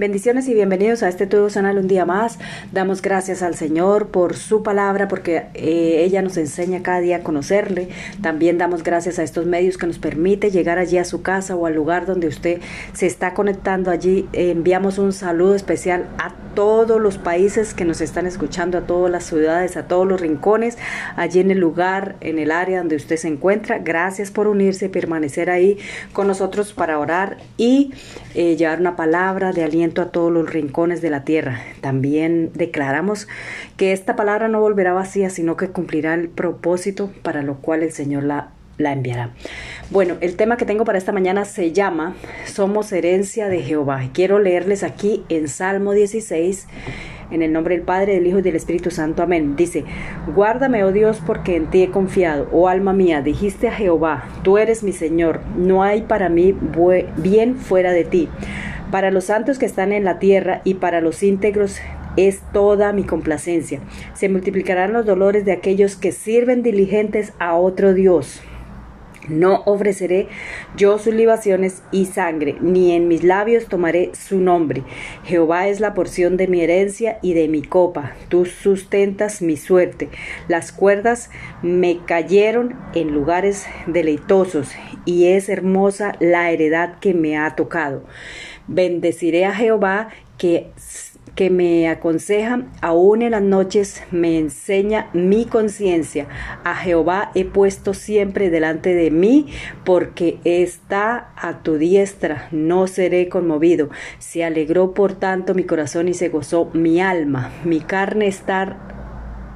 Bendiciones y bienvenidos a este Todo Sanal un día más. Damos gracias al Señor por su palabra, porque eh, ella nos enseña cada día a conocerle. También damos gracias a estos medios que nos permite llegar allí a su casa o al lugar donde usted se está conectando. Allí enviamos un saludo especial a todos los países que nos están escuchando, a todas las ciudades, a todos los rincones, allí en el lugar, en el área donde usted se encuentra. Gracias por unirse y permanecer ahí con nosotros para orar y eh, llevar una palabra de aliento a todos los rincones de la tierra. También declaramos que esta palabra no volverá vacía, sino que cumplirá el propósito para lo cual el Señor la, la enviará. Bueno, el tema que tengo para esta mañana se llama Somos herencia de Jehová. Quiero leerles aquí en Salmo 16 en el nombre del Padre, del Hijo y del Espíritu Santo. Amén. Dice, guárdame, oh Dios, porque en ti he confiado. Oh alma mía, dijiste a Jehová, tú eres mi Señor, no hay para mí bien fuera de ti. Para los santos que están en la tierra y para los íntegros es toda mi complacencia. Se multiplicarán los dolores de aquellos que sirven diligentes a otro Dios. No ofreceré yo sus libaciones y sangre, ni en mis labios tomaré su nombre. Jehová es la porción de mi herencia y de mi copa. Tú sustentas mi suerte. Las cuerdas me cayeron en lugares deleitosos, y es hermosa la heredad que me ha tocado. Bendeciré a Jehová que que me aconseja, aún en las noches me enseña mi conciencia. A Jehová he puesto siempre delante de mí, porque está a tu diestra, no seré conmovido. Se alegró por tanto mi corazón y se gozó mi alma. Mi carne está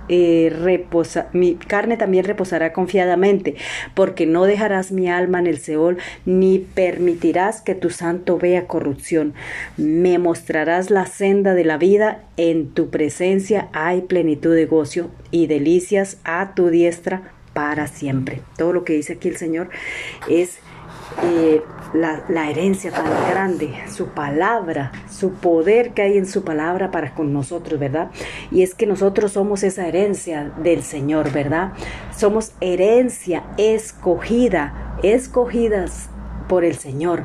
eh, mi carne también reposará confiadamente, porque no dejarás mi alma en el Seol, ni permitirás que tu santo vea corrupción. Me mostrarás la senda de la vida, en tu presencia hay plenitud de gozo y delicias a tu diestra para siempre. Todo lo que dice aquí el Señor es eh, la, herencia tan grande, su palabra, su poder que hay en su palabra para con nosotros, ¿verdad? Y es que nosotros somos esa herencia del Señor, ¿verdad? Somos herencia escogida, escogidas por el Señor.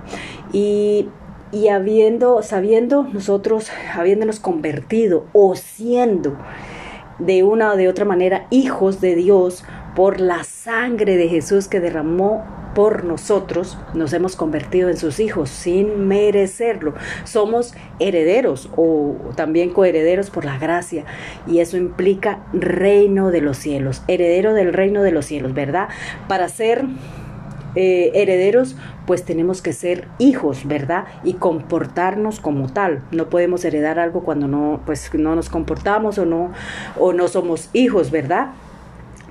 Y y habiendo, sabiendo nosotros, habiéndonos convertido o siendo de una o de otra manera hijos de Dios por la sangre de Jesús que derramó por nosotros, nos hemos convertido en sus hijos sin merecerlo. Somos herederos o también coherederos por la gracia y eso implica reino de los cielos, heredero del reino de los cielos, ¿verdad? Para ser eh, herederos, pues tenemos que ser hijos, ¿verdad? Y comportarnos como tal. No podemos heredar algo cuando no, pues, no nos comportamos o no, o no somos hijos, ¿verdad?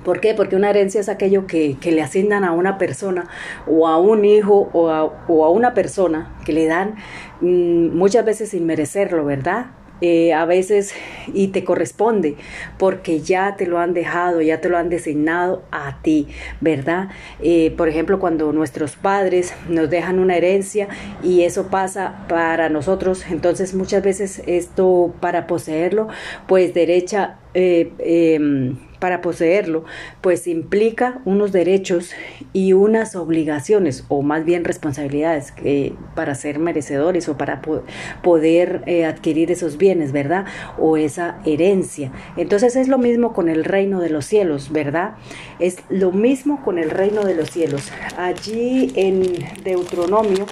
¿Por qué? Porque una herencia es aquello que, le asignan a una persona o a un hijo o a, una persona que le dan mm, muchas veces sin merecerlo, ¿verdad? Eh, a veces y te corresponde porque ya te lo han dejado, ya te lo han designado a ti, ¿verdad? Eh, por ejemplo, cuando nuestros padres nos dejan una herencia y eso pasa para nosotros, entonces muchas veces esto para poseerlo, pues derecha eh, em, para poseerlo, pues implica unos derechos y unas obligaciones, o más bien responsabilidades, para ser merecedores o para poder eh, adquirir esos bienes, ¿verdad? O esa herencia. Entonces es lo mismo con el reino de los cielos, ¿verdad? Es lo mismo con el reino de los cielos. Allí en Deuteronomio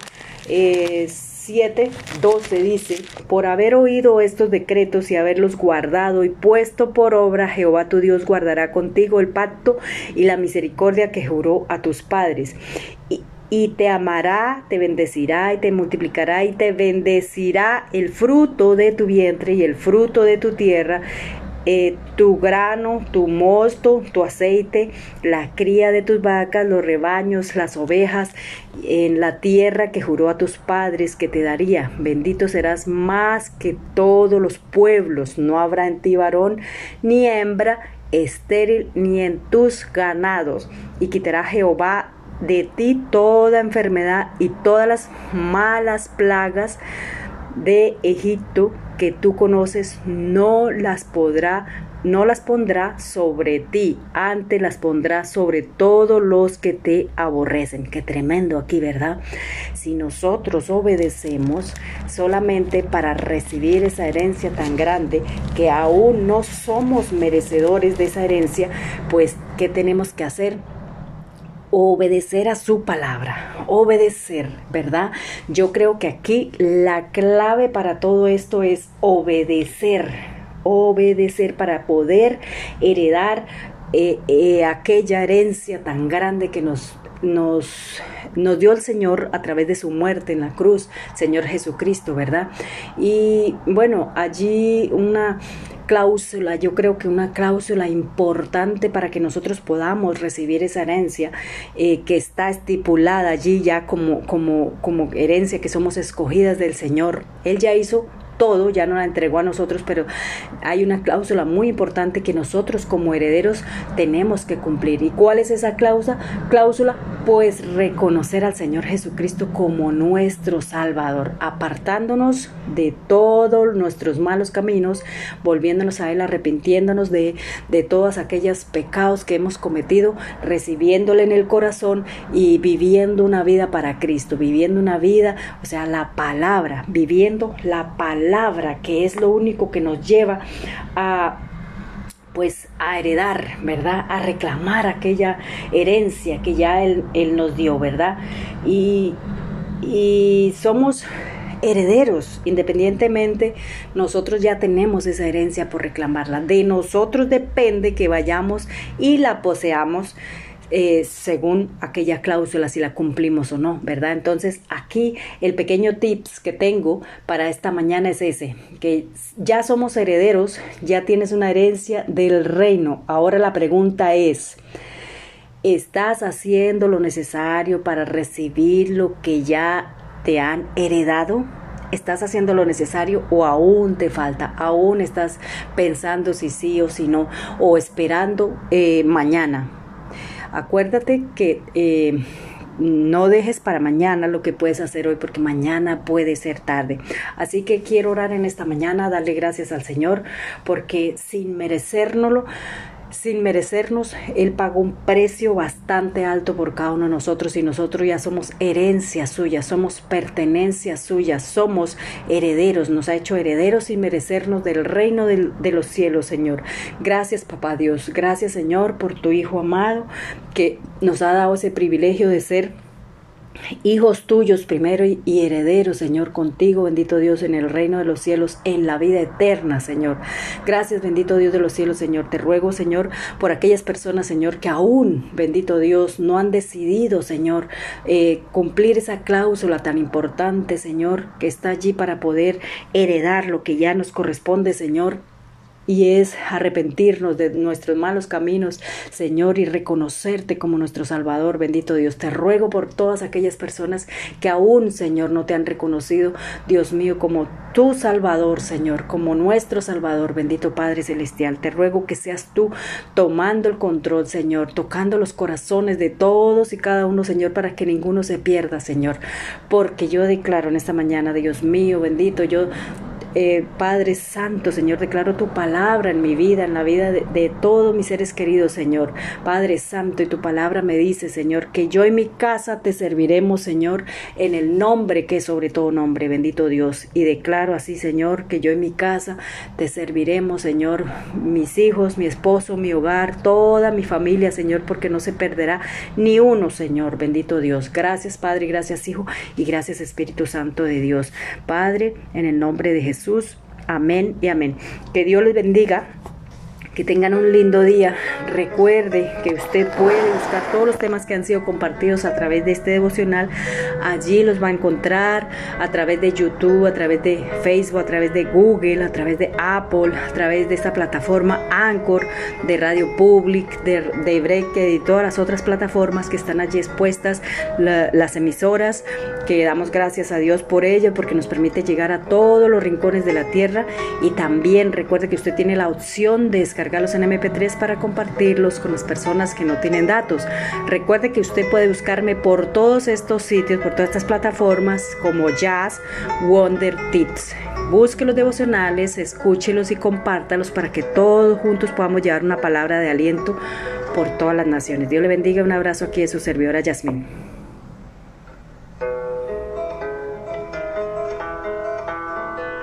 es 7, 12 dice, por haber oído estos decretos y haberlos guardado y puesto por obra, Jehová tu Dios guardará contigo el pacto y la misericordia que juró a tus padres. Y, y te amará, te bendecirá y te multiplicará y te bendecirá el fruto de tu vientre y el fruto de tu tierra, eh, tu grano, tu mosto, tu aceite, la cría de tus vacas, los rebaños, las ovejas, en la tierra que juró a tus padres que te daría. Bendito serás más que todos los pueblos. No habrá en ti varón ni hembra estéril ni en tus ganados. Y quitará Jehová de ti toda enfermedad y todas las malas plagas de Egipto que tú conoces no las podrá no las pondrá sobre ti, antes las pondrá sobre todos los que te aborrecen. Qué tremendo aquí, ¿verdad? Si nosotros obedecemos solamente para recibir esa herencia tan grande, que aún no somos merecedores de esa herencia, pues, ¿qué tenemos que hacer? Obedecer a su palabra, obedecer, ¿verdad? Yo creo que aquí la clave para todo esto es obedecer, obedecer para poder heredar eh, eh, aquella herencia tan grande que nos, nos, nos dio el Señor a través de su muerte en la cruz, Señor Jesucristo, ¿verdad? Y bueno, allí una cláusula, yo creo que una cláusula importante para que nosotros podamos recibir esa herencia eh, que está estipulada allí ya como, como, como herencia, que somos escogidas del Señor. Él ya hizo todo, ya no la entregó a nosotros, pero hay una cláusula muy importante que nosotros como herederos tenemos que cumplir. ¿Y cuál es esa cláusula? Cláusula, pues reconocer al Señor Jesucristo como nuestro Salvador, apartándonos de todos nuestros malos caminos, volviéndonos a Él, arrepintiéndonos de, de todos aquellos pecados que hemos cometido, recibiéndole en el corazón y viviendo una vida para Cristo, viviendo una vida, o sea, la palabra, viviendo la palabra palabra, que es lo único que nos lleva a pues a heredar, ¿verdad? A reclamar aquella herencia que ya Él, nos dio, ¿verdad? Y, y somos herederos, independientemente, nosotros ya tenemos esa herencia por reclamarla. De nosotros depende que vayamos y la poseamos eh, según aquella cláusula, si la cumplimos o no, ¿verdad? Entonces, aquí el pequeño tips que tengo para esta mañana es ese, que ya somos herederos, ya tienes una herencia del reino. Ahora la pregunta es, ¿estás haciendo lo necesario para recibir lo que ya te han heredado? ¿Estás haciendo lo necesario o aún te falta? ¿Aún estás pensando si sí o si no? ¿O esperando eh, mañana? Acuérdate que eh, no dejes para mañana lo que puedes hacer hoy porque mañana puede ser tarde. Así que quiero orar en esta mañana, darle gracias al Señor porque sin merecérnoslo, sin merecernos, Él pagó un precio bastante alto por cada uno de nosotros y nosotros ya somos herencia suya, somos pertenencia suya, somos herederos, nos ha hecho herederos sin merecernos del reino de los cielos, Señor. Gracias, Papá Dios, gracias, Señor, por tu Hijo amado que nos ha dado ese privilegio de ser hijos tuyos primero y herederos, Señor, contigo, bendito Dios, en el reino de los cielos, en la vida eterna, Señor. Gracias, bendito Dios de los cielos, Señor. Te ruego, Señor, por aquellas personas, Señor, que aún, bendito Dios, no han decidido, Señor, eh, cumplir esa cláusula tan importante, Señor, que está allí para poder heredar lo que ya nos corresponde, Señor y es arrepentirnos de nuestros malos caminos, Señor, y reconocerte como nuestro Salvador, bendito Dios. Te ruego por todas aquellas personas que aún, Señor, no te han reconocido, Dios mío, como tu Salvador, Señor, como nuestro Salvador, bendito Padre Celestial. Te ruego que seas tú tomando el control, Señor, tocando los corazones de todos y cada uno, Señor, para que ninguno se pierda, Señor. Porque yo declaro en esta mañana, Dios mío, bendito, yo eh, Padre Santo, Señor, declaro tu palabra en mi vida, en la vida de, de, todos mis seres queridos, Señor. Padre Santo, y tu palabra me dice, Señor, que yo y mi casa te serviremos, Señor, en el nombre que es sobre todo nombre, bendito Dios. Y declaro así, Señor, que yo y mi casa te serviremos, Señor, mis hijos, mi esposo, mi hogar, toda mi familia, Señor, porque no se perderá ni uno, Señor, bendito Dios. Gracias, Padre, gracias, Hijo, y gracias, Espíritu Santo de Dios. Padre, en el nombre de Jesús. Amén y amén. Que Dios les bendiga. Que tengan un lindo día. Recuerde que usted puede buscar todos los temas que han sido compartidos a través de este devocional. Allí los va a encontrar a través de YouTube, a través de Facebook, a través de Google, a través de Apple, a través de esta plataforma Anchor, de Radio Public, de, de Break y todas las otras plataformas que están allí expuestas, las emisoras, que damos gracias a Dios por ello, porque nos permite llegar a todos los rincones de la tierra. Y también recuerde que usted tiene la opción de descargar descargarlos en MP3 para compartirlos con las personas que no tienen datos. Recuerde que usted puede buscarme por todos estos sitios, por todas estas plataformas como Jazz Wonder Tips. Busque los devocionales, escúchelos y compártalos para que todos juntos podamos llevar una palabra de aliento por todas las naciones. Dios le bendiga. Un abrazo aquí de su servidora Yasmín.